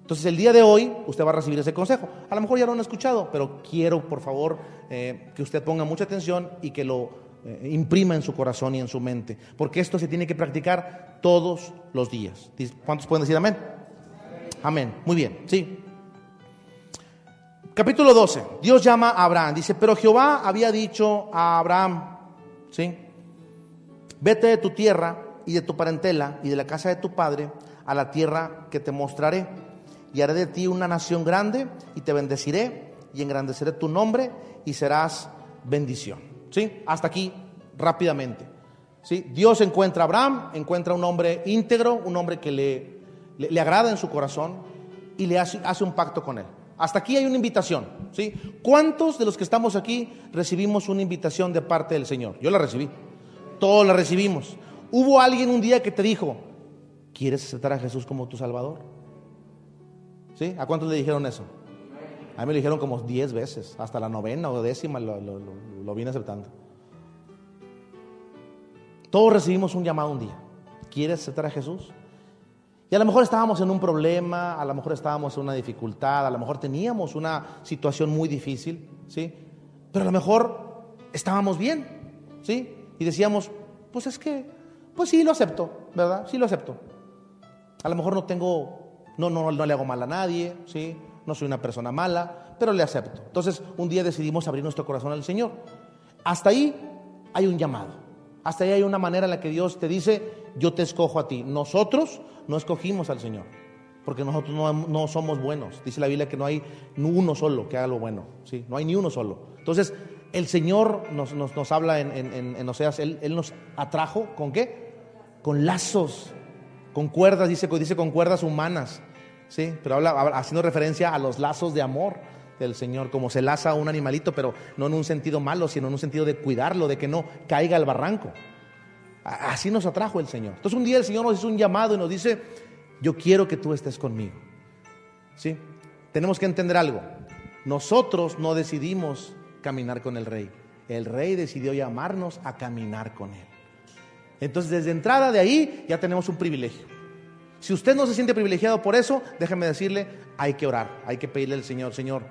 Entonces el día de hoy usted va a recibir ese consejo. A lo mejor ya lo han escuchado, pero quiero por favor eh, que usted ponga mucha atención y que lo eh, imprima en su corazón y en su mente. Porque esto se tiene que practicar todos los días. ¿Cuántos pueden decir amén? Amén. Muy bien, sí. Capítulo 12. Dios llama a Abraham. Dice, pero Jehová había dicho a Abraham, ¿sí? Vete de tu tierra y de tu parentela y de la casa de tu padre a la tierra que te mostraré. Y haré de ti una nación grande y te bendeciré y engrandeceré tu nombre y serás bendición. ¿Sí? Hasta aquí rápidamente. ¿Sí? Dios encuentra a Abraham, encuentra un hombre íntegro, un hombre que le, le, agrada en su corazón y le hace, hace, un pacto con él. Hasta aquí hay una invitación. ¿sí? ¿Cuántos de los que estamos aquí recibimos una invitación de parte del Señor? Yo la recibí. Todos la recibimos. Hubo alguien un día que te dijo, ¿quieres aceptar a Jesús como tu Salvador? ¿Sí? ¿A cuántos le dijeron eso? A mí me lo dijeron como diez veces, hasta la novena o décima lo, lo, lo vine aceptando. Todos recibimos un llamado un día. ¿Quieres aceptar a Jesús? Y a lo mejor estábamos en un problema, a lo mejor estábamos en una dificultad, a lo mejor teníamos una situación muy difícil, ¿sí? Pero a lo mejor estábamos bien, ¿sí? Y decíamos, pues es que, pues sí, lo acepto, ¿verdad? Sí lo acepto. A lo mejor no tengo, no, no, no le hago mal a nadie, ¿sí? No soy una persona mala, pero le acepto. Entonces, un día decidimos abrir nuestro corazón al Señor. Hasta ahí hay un llamado. Hasta ahí hay una manera en la que Dios te dice, yo te escojo a ti. Nosotros no escogimos al Señor, porque nosotros no, somos buenos. Dice la Biblia que no hay uno solo que haga lo bueno, ¿sí? no hay ni uno solo. Entonces, el Señor nos, nos, habla en, en, en Oseas, él, él, nos atrajo con qué? Con lazos, con cuerdas, dice, dice con cuerdas humanas, ¿sí? pero habla haciendo referencia a los lazos de amor del Señor, como se laza a un animalito, pero no en un sentido malo, sino en un sentido de cuidarlo, de que no caiga al barranco. Así nos atrajo el Señor. Entonces un día el Señor nos hizo un llamado y nos dice, yo quiero que tú estés conmigo. ¿Sí? Tenemos que entender algo. Nosotros no decidimos caminar con el Rey. El Rey decidió llamarnos a caminar con Él. Entonces desde entrada de ahí ya tenemos un privilegio. Si usted no se siente privilegiado por eso, déjeme decirle, hay que orar, hay que pedirle al Señor, Señor,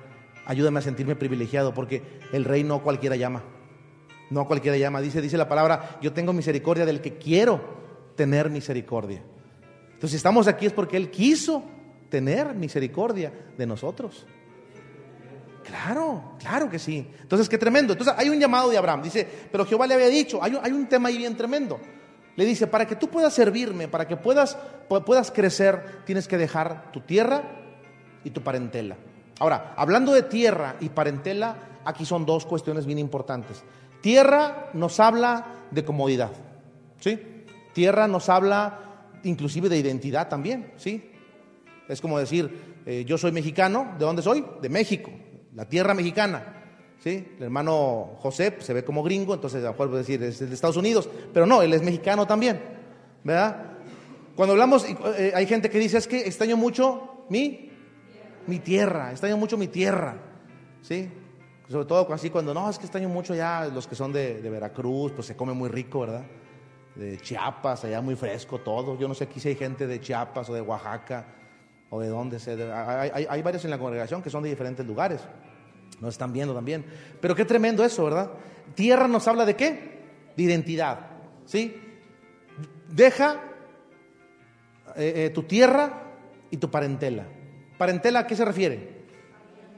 ayúdame a sentirme privilegiado, porque el rey no cualquiera llama. No cualquiera llama. Dice, dice la palabra, yo tengo misericordia del que quiero tener misericordia. Entonces, si estamos aquí es porque Él quiso tener misericordia de nosotros. Claro, claro que sí. Entonces, qué tremendo. Entonces, hay un llamado de Abraham. Dice, pero Jehová le había dicho, hay, hay un tema ahí bien tremendo. Le dice, para que tú puedas servirme, para que puedas, puedas crecer, tienes que dejar tu tierra y tu parentela. Ahora, hablando de tierra y parentela, aquí son dos cuestiones bien importantes. Tierra nos habla de comodidad, ¿sí? Tierra nos habla inclusive de identidad también, ¿sí? Es como decir, eh, yo soy mexicano, ¿de dónde soy? De México, la tierra mexicana. ¿Sí? El hermano José se ve como gringo, entonces a lo mejor decir es de Estados Unidos, pero no, él es mexicano también, ¿verdad? Cuando hablamos, eh, hay gente que dice, es que extraño mucho mi mi tierra, extraño mucho mi tierra, ¿sí? Sobre todo así cuando, no, es que extraño mucho ya los que son de, Veracruz, pues se come muy rico, ¿verdad? De Chiapas, allá muy fresco todo. Yo no sé aquí si hay gente de Chiapas o de Oaxaca o de dónde. Hay, hay, varios en la congregación que son de diferentes lugares. Nos están viendo también. Pero qué tremendo eso, ¿verdad? Tierra nos habla de qué? De identidad, ¿sí? Deja eh, eh, tu tierra y tu parentela. Parentela, ¿a qué se refiere?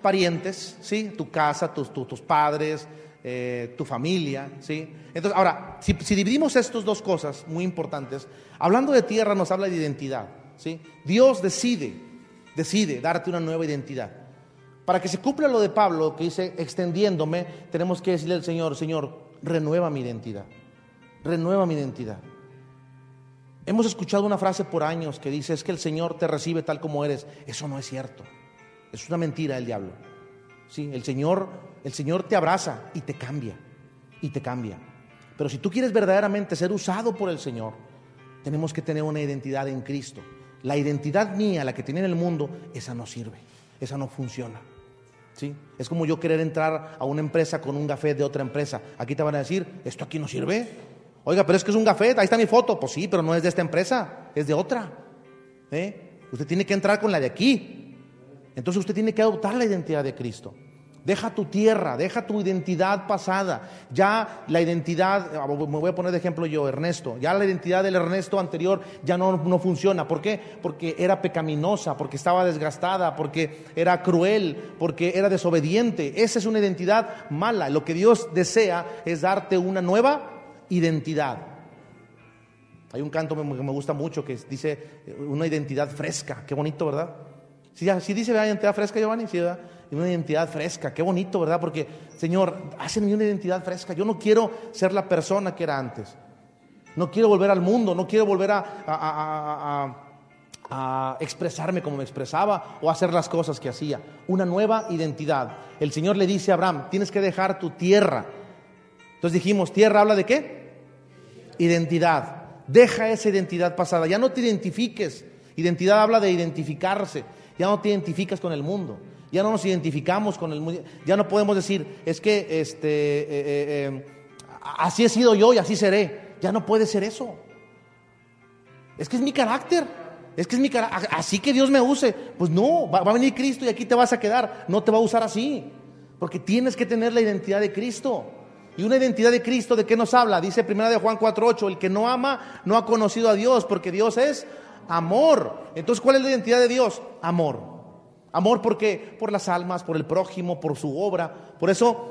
Parientes, ¿sí? Tu casa, tus, tus padres, eh, tu familia, ¿sí? Entonces, ahora, si, dividimos estas dos cosas muy importantes, hablando de tierra nos habla de identidad, ¿sí? Dios decide, decide darte una nueva identidad. Para que se cumpla lo de Pablo, que dice, extendiéndome, tenemos que decirle al Señor, Señor, renueva mi identidad, renueva mi identidad. Hemos escuchado una frase por años que dice es que el Señor te recibe tal como eres. Eso no es cierto. Es una mentira del diablo. Sí, el Señor, el Señor te abraza y te cambia. Y te cambia. Pero si tú quieres verdaderamente ser usado por el Señor, tenemos que tener una identidad en Cristo. La identidad mía, la que tiene en el mundo, esa no sirve. Esa no funciona. ¿Sí? Es como yo querer entrar a una empresa con un café de otra empresa. Aquí te van a decir, esto aquí no sirve. Oiga, pero es que es un gafet, ahí está mi foto. Pues sí, pero no es de esta empresa, es de otra. ¿Eh? Usted tiene que entrar con la de aquí. Entonces usted tiene que adoptar la identidad de Cristo. Deja tu tierra, deja tu identidad pasada. Ya la identidad, ah, me voy a poner de ejemplo yo, Ernesto, ya la identidad del Ernesto anterior ya no, no funciona. ¿Por qué? Porque era pecaminosa, porque estaba desgastada, porque era cruel, porque era desobediente. Esa es una identidad mala. Lo que Dios desea es darte una nueva identidad. Hay un canto que me gusta mucho que dice una identidad fresca. Qué bonito, ¿verdad? Si ¿Sí, dice una identidad fresca, Giovanni, sí, ¿verdad? una identidad fresca. Qué bonito, ¿verdad? Porque, Señor, hazme una identidad fresca. Yo no quiero ser la persona que era antes. No quiero volver al mundo, no quiero volver a, a, expresarme como me expresaba o hacer las cosas que hacía. Una nueva identidad. El Señor le dice a Abraham, tienes que dejar tu tierra. Entonces dijimos, tierra habla de qué? Identidad. Deja esa identidad pasada. Ya no te identifiques. Identidad habla de identificarse. Ya no te identificas con el mundo ya no nos identificamos con el ya no podemos decir, es que este, eh, eh, eh, así he sido yo y así seré. Ya no puede ser eso. Es que es mi carácter. Es que es mi carácter. Así que Dios me use. Pues no, va, a venir Cristo y aquí te vas a quedar. No te va a usar así. Porque tienes que tener la identidad de Cristo. Y una identidad de Cristo, ¿de qué nos habla? Dice primera de Juan 4:8, el que no ama no ha conocido a Dios, porque Dios es amor. Entonces, ¿cuál es la identidad de Dios? Amor. Amor porque por las almas, por el prójimo, por su obra. Por eso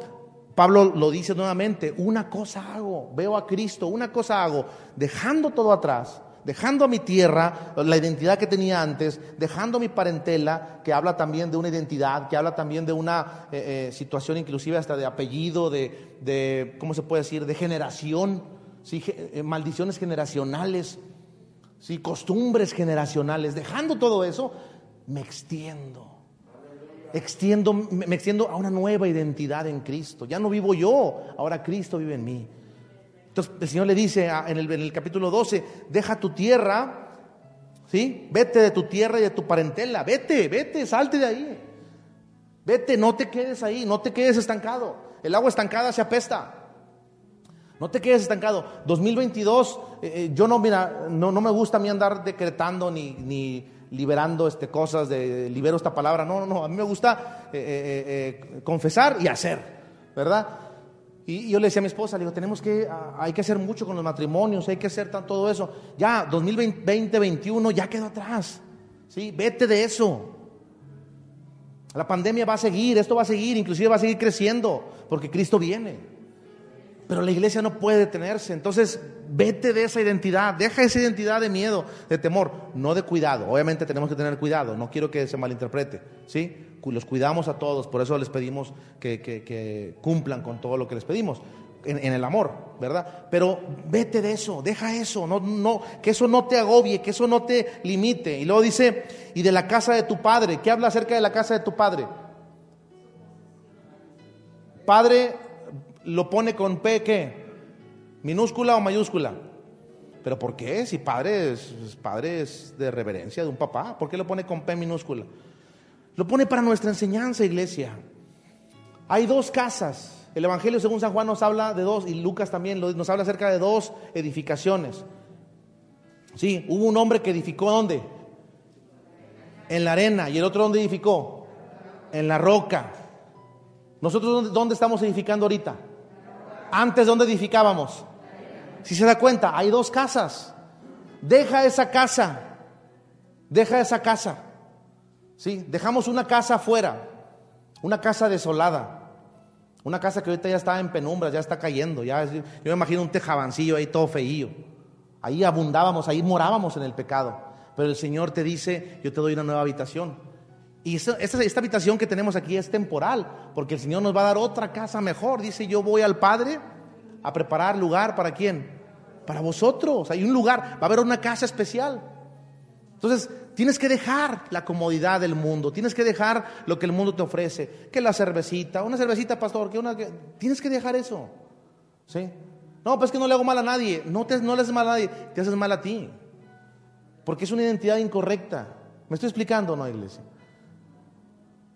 Pablo lo dice nuevamente, una cosa hago, veo a Cristo, una cosa hago, dejando todo atrás, dejando a mi tierra, la identidad que tenía antes, dejando mi parentela, que habla también de una identidad, que habla también de una eh, eh, situación inclusive hasta de apellido, de, ¿cómo se puede decir?, de generación. Eh, maldiciones generacionales, ¿sí? costumbres generacionales, dejando todo eso, me extiendo extiendo, me extiendo a una nueva identidad en Cristo. Ya no vivo yo, ahora Cristo vive en mí. Entonces el Señor le dice en el, en el capítulo 12, deja tu tierra, ¿sí? Vete de tu tierra y de tu parentela, vete, vete, salte de ahí. Vete, no te quedes ahí, no te quedes estancado. El agua estancada se apesta. No te quedes estancado. 2022, eh, eh, yo no, mira, no, no me gusta a mí andar decretando ni, ni liberando este, cosas, de libero esta palabra. No, no, no, a mí me gusta eh, confesar y hacer, ¿verdad? Y, yo le decía a mi esposa, le digo, tenemos que, ah, hay que hacer mucho con los matrimonios, hay que hacer todo eso. Ya, 2020, 2021 ya quedó atrás, ¿sí? Vete de eso. La pandemia va a seguir, esto va a seguir, inclusive va a seguir creciendo, porque Cristo viene. Pero la iglesia no puede detenerse. Entonces, vete de esa identidad, deja esa identidad de miedo, de temor, no de cuidado. Obviamente tenemos que tener cuidado, no quiero que se malinterprete, ¿sí? Los cuidamos a todos, por eso les pedimos que, cumplan con todo lo que les pedimos. En, el amor, ¿verdad? Pero vete de eso, deja eso, no, no, que eso no te agobie, que eso no te limite. Y luego dice, y de la casa de tu padre, ¿qué habla acerca de la casa de tu padre? Padre lo pone con P, ¿qué? ¿Minúscula o mayúscula? ¿Pero por qué? Si padre es, padre es de reverencia de un papá, ¿por qué lo pone con P minúscula? Lo pone para nuestra enseñanza, iglesia. Hay dos casas. El Evangelio según San Juan nos habla de dos, y Lucas también nos habla acerca de dos edificaciones. Sí, hubo un hombre que edificó ¿dónde? En la arena. ¿Y el otro dónde edificó? En la roca. ¿Nosotros dónde estamos edificando ahorita? Antes, ¿dónde edificábamos? Si se da cuenta, hay dos casas. Deja esa casa. Deja esa casa. ¿Sí? Dejamos una casa afuera. Una casa desolada. Una casa que ahorita ya está en penumbra, ya está cayendo. Ya, yo me imagino un tejabancillo ahí todo feío. Ahí abundábamos, ahí morábamos en el pecado. Pero el Señor te dice, yo te doy una nueva habitación. Y esta, habitación que tenemos aquí es temporal, porque el Señor nos va a dar otra casa mejor. Dice, yo voy al Padre a preparar lugar para quién? Para vosotros. Hay un lugar, va a haber una casa especial. Entonces, tienes que dejar la comodidad del mundo, tienes que dejar lo que el mundo te ofrece, que la cervecita, una cervecita, pastor, que una... Tienes que dejar eso. ¿Sí? No, pues que no le hago mal a nadie. No, te, no le haces mal a nadie, te haces mal a ti. Porque es una identidad incorrecta. ¿Me estoy explicando no, iglesia?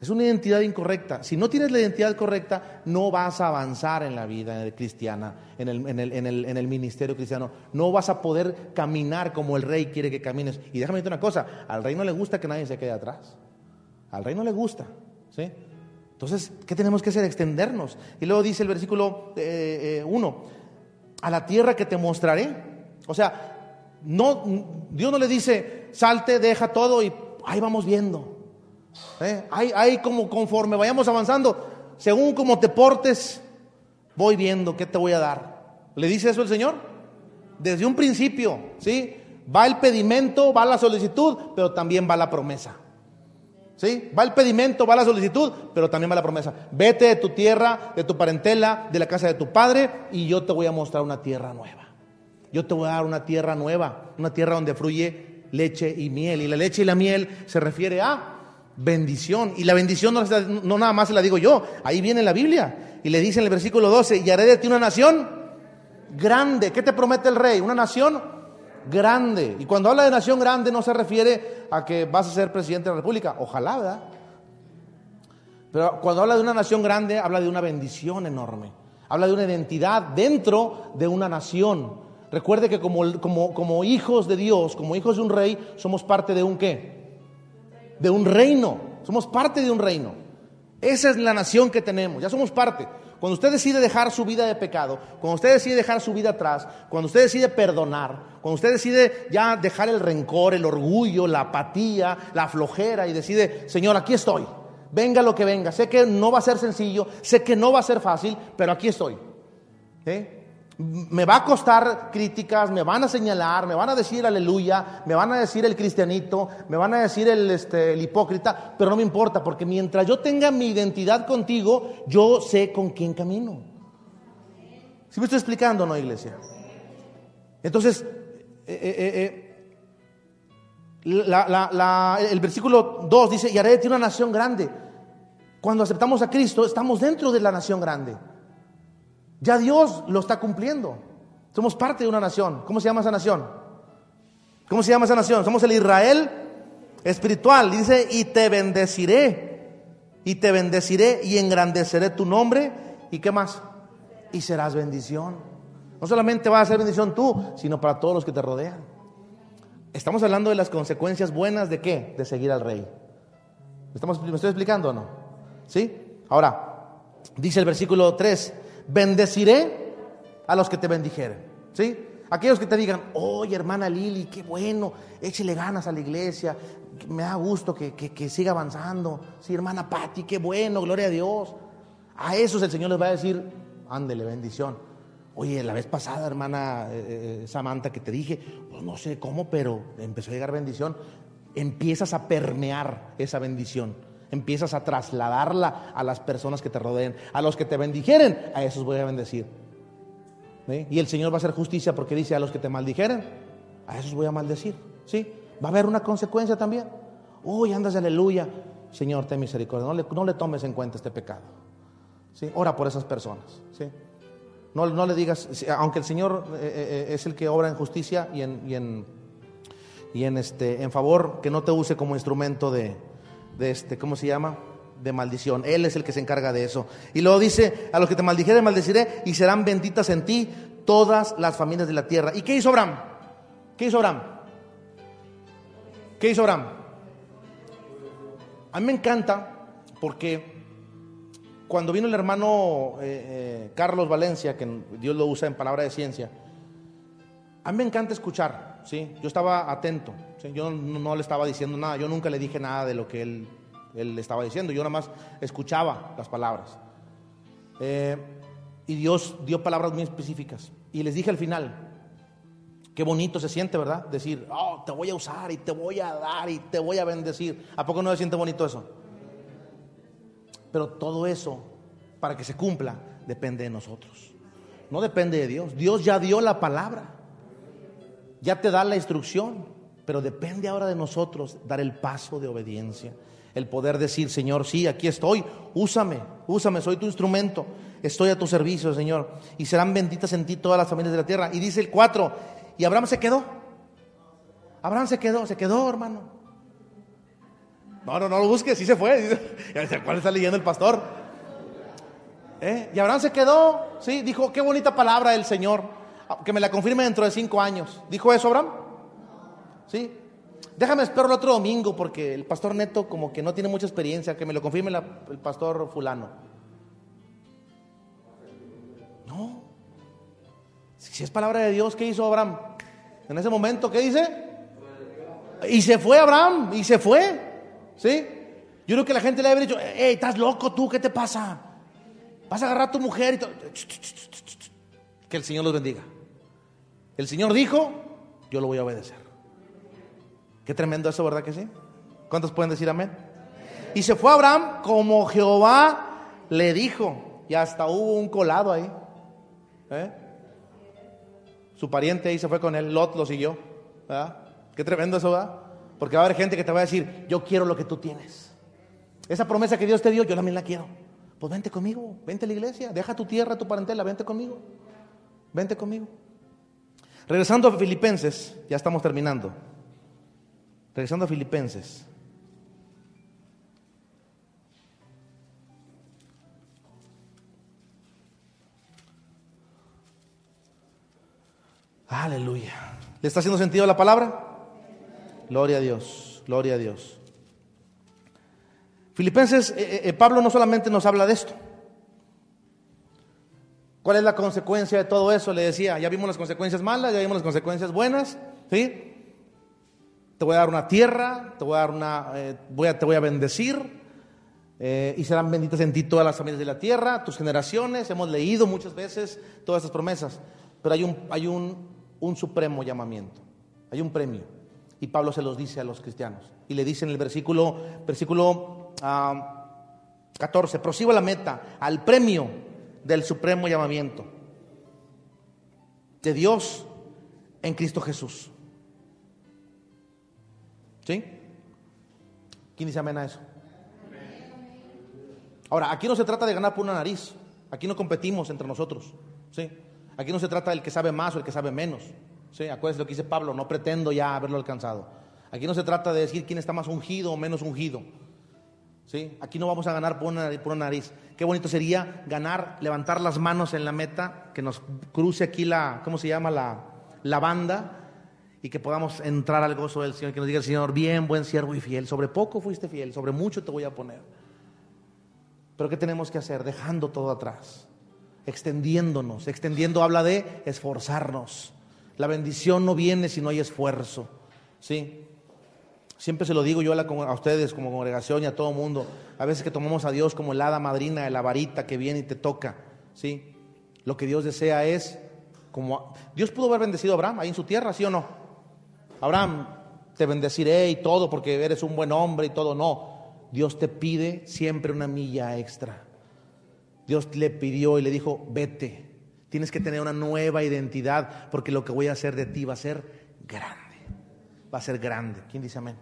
Es una identidad incorrecta. Si no tienes la identidad correcta, no vas a avanzar en la vida cristiana, en el, ministerio cristiano. No vas a poder caminar como el rey quiere que camines. Y déjame decirte una cosa, al rey no le gusta que nadie se quede atrás. Al rey no le gusta. ¿sí? Entonces, ¿qué tenemos que hacer? Extendernos. Y luego dice el versículo 1, eh, eh, a la tierra que te mostraré. O sea, no, Dios no le dice, salte, deja todo y ahí vamos viendo. ¿Eh? Ahí, ahí como conforme vayamos avanzando, según como te portes, voy viendo qué te voy a dar. ¿Le dice eso el Señor? Desde un principio, ¿sí? Va el pedimento, va la solicitud, pero también va la promesa. ¿Sí? Va el pedimento, va la solicitud, pero también va la promesa. Vete de tu tierra, de tu parentela, de la casa de tu padre, y yo te voy a mostrar una tierra nueva. Yo te voy a dar una tierra nueva, una tierra donde fluye leche y miel. Y la leche y la miel se refiere a bendición. Y la bendición no, nada más se la digo yo, ahí viene la Biblia. Y le dice en el versículo 12, y haré de ti una nación grande. ¿Qué te promete el rey? Una nación grande. Y cuando habla de nación grande no se refiere a que vas a ser presidente de la República. Ojalá, ¿verdad? Pero cuando habla de una nación grande, habla de una bendición enorme. Habla de una identidad dentro de una nación. Recuerde que como, como, como hijos de Dios, como hijos de un rey, somos parte de un qué? De un reino. Somos parte de un reino. Esa es la nación que tenemos. Ya somos parte. Cuando usted decide dejar su vida de pecado, cuando usted decide dejar su vida atrás, cuando usted decide perdonar, cuando usted decide ya dejar el rencor, el orgullo, la apatía, la flojera y decide, Señor, aquí estoy, venga lo que venga, sé que no va a ser sencillo, sé que no va a ser fácil, pero aquí estoy. Me va a costar críticas, me van a señalar, me van a decir aleluya, me van a decir el cristianito, me van a decir el, este, el hipócrita, pero no me importa, porque mientras yo tenga mi identidad contigo, yo sé con quién camino. ¿Sí me estoy explicando no, iglesia? Entonces, eh, eh, eh, el versículo 2 dice, y haré de ti una nación grande. Cuando aceptamos a Cristo, estamos dentro de la nación grande. Ya Dios lo está cumpliendo. Somos parte de una nación. ¿Cómo se llama esa nación? ¿Cómo se llama esa nación? Somos el Israel espiritual. Dice, y te bendeciré. Y te bendeciré y engrandeceré tu nombre. ¿Y qué más? Y serás bendición. No solamente va a ser bendición tú, sino para todos los que te rodean. Estamos hablando de las consecuencias buenas de qué? De seguir al rey. ¿Estamos, ¿Me estoy explicando o no? ¿Sí? Ahora, dice el versículo 3, bendeciré a los que te bendijeren. ¿Sí? Aquellos que te digan, oye hermana Lili, qué bueno, échele ganas a la iglesia, me da gusto que, siga avanzando. Sí, hermana Patti, qué bueno, gloria a Dios. A esos el Señor les va a decir, ándele, bendición. Oye, la vez pasada, hermana eh, eh, Samantha, que te dije, pues no sé cómo, pero empezó a llegar bendición. Empiezas a permear esa bendición empiezas a trasladarla a las personas que te rodeen, a los que te bendijeren, a esos voy a bendecir. Y el Señor va a hacer justicia porque dice a los que te maldijeren, a esos voy a maldecir. ¿Sí? Va a haber una consecuencia también. Uy, andas de aleluya. Señor, ten misericordia. No le, no le tomes en cuenta este pecado. ¿Sí? Ora por esas personas. ¿Sí? No, no le digas, aunque el Señor eh, eh, eh, es el que obra en justicia y en, y en, y en, este, en favor, que no te use como instrumento de, de este, ¿cómo se llama? De maldición. Él es el que se encarga de eso. Y luego dice, a los que te maldijeren, maldeciré y serán benditas en ti todas las familias de la tierra. ¿Y qué hizo Abraham? ¿Qué hizo Abraham? ¿Qué hizo Abraham? A mí me encanta porque cuando vino el hermano eh, eh, Carlos Valencia, que Dios lo usa en palabra de ciencia, a mí me encanta escuchar, ¿sí? Yo estaba atento, yo no, le estaba diciendo nada, yo nunca le dije nada de lo que él, él estaba diciendo, yo nada más escuchaba las palabras. Eh, y Dios dio palabras muy específicas. Y les dije al final, qué bonito se siente, ¿verdad? Decir, oh, te voy a usar y te voy a dar y te voy a bendecir. ¿A poco no se siente bonito eso? Pero todo eso, para que se cumpla, depende de nosotros. No depende de Dios. Dios ya dio la palabra ya te da la instrucción, pero depende ahora de nosotros dar el paso de obediencia, el poder decir, Señor, sí, aquí estoy, úsame, úsame, soy tu instrumento, estoy a tu servicio, Señor, y serán benditas en ti todas las familias de la tierra. Y dice el 4, y Abraham se quedó. Abraham se quedó, se quedó, hermano. No, no, no lo busques, sí se fue. ¿Cuál está leyendo el pastor? ¿Eh? Y Abraham se quedó, sí, dijo, qué bonita palabra del Señor que me la confirme dentro de cinco años. ¿Dijo eso Abraham? ¿Sí? déjame espero el otro domingo porque el pastor Neto como que no tiene mucha experiencia, que me lo confirme el pastor fulano. No. Si es palabra de Dios, ¿qué hizo Abraham? En ese momento, ¿qué dice? Y se fue Abraham, y se fue. ¿Sí? Yo creo que la gente le habría dicho, hey, estás loco tú, ¿qué te pasa? Vas a agarrar a tu mujer y. Que el Señor los bendiga. El Señor dijo, yo lo voy a obedecer. Qué tremendo eso, ¿verdad que sí? ¿Cuántos pueden decir amén? Y se fue Abraham como Jehová le dijo. Y hasta hubo un colado ahí. ¿Eh? Su pariente ahí se fue con él. Lot lo siguió. ¿verdad? Qué tremendo eso, ¿verdad? Porque va a haber gente que te va a decir, yo quiero lo que tú tienes. Esa promesa que Dios te dio, yo también la quiero. Pues vente conmigo, vente a la iglesia, deja tu tierra, tu parentela, vente conmigo. Vente conmigo. Regresando a Filipenses, ya estamos terminando. Regresando a Filipenses. Aleluya. ¿Le está haciendo sentido la palabra? Gloria a Dios, gloria a Dios. Filipenses, eh, eh, Pablo no solamente nos habla de esto. ¿Cuál es la consecuencia de todo eso? Le decía, ya vimos las consecuencias malas, ya vimos las consecuencias buenas, ¿sí? Te voy a dar una tierra, te voy a dar una, eh, voy a, te voy a bendecir, eh, y serán benditas en ti todas las familias de la tierra, tus generaciones. Hemos leído muchas veces todas esas promesas, pero hay un, hay un, un supremo llamamiento, hay un premio, y Pablo se los dice a los cristianos, y le dice en el versículo, versículo ah, 14, prosigo a la meta, al premio del supremo llamamiento de Dios en Cristo Jesús. ¿Sí? ¿Quién dice amén a eso? Ahora, aquí no se trata de ganar por una nariz. Aquí no competimos entre nosotros. ¿sí? Aquí no se trata del que sabe más o el que sabe menos. ¿sí? Acuérdense lo que dice Pablo, no pretendo ya haberlo alcanzado. Aquí no se trata de decir quién está más ungido o menos ungido. ¿Sí? Aquí no vamos a ganar por una, por una nariz. Qué bonito sería ganar, levantar las manos en la meta, que nos cruce aquí la, ¿cómo se llama? La, la banda y que podamos entrar al gozo del Señor, que nos diga el Señor, bien, buen siervo y fiel, sobre poco fuiste fiel, sobre mucho te voy a poner. Pero ¿qué tenemos que hacer? Dejando todo atrás, extendiéndonos. Extendiendo habla de esforzarnos. La bendición no viene si no hay esfuerzo. ¿Sí? Siempre se lo digo yo a, ustedes como congregación y a todo mundo. A veces que tomamos a Dios como el hada madrina la varita que viene y te toca. ¿Sí? Lo que Dios desea es como... Dios pudo haber bendecido a Abraham ahí en su tierra, ¿sí o no? Abraham, te bendeciré y todo porque eres un buen hombre y todo. No, Dios te pide siempre una milla extra. Dios le pidió y le dijo, vete. Tienes que tener una nueva identidad porque lo que voy a hacer de ti va a ser grande. Va a ser grande. ¿Quién dice amén?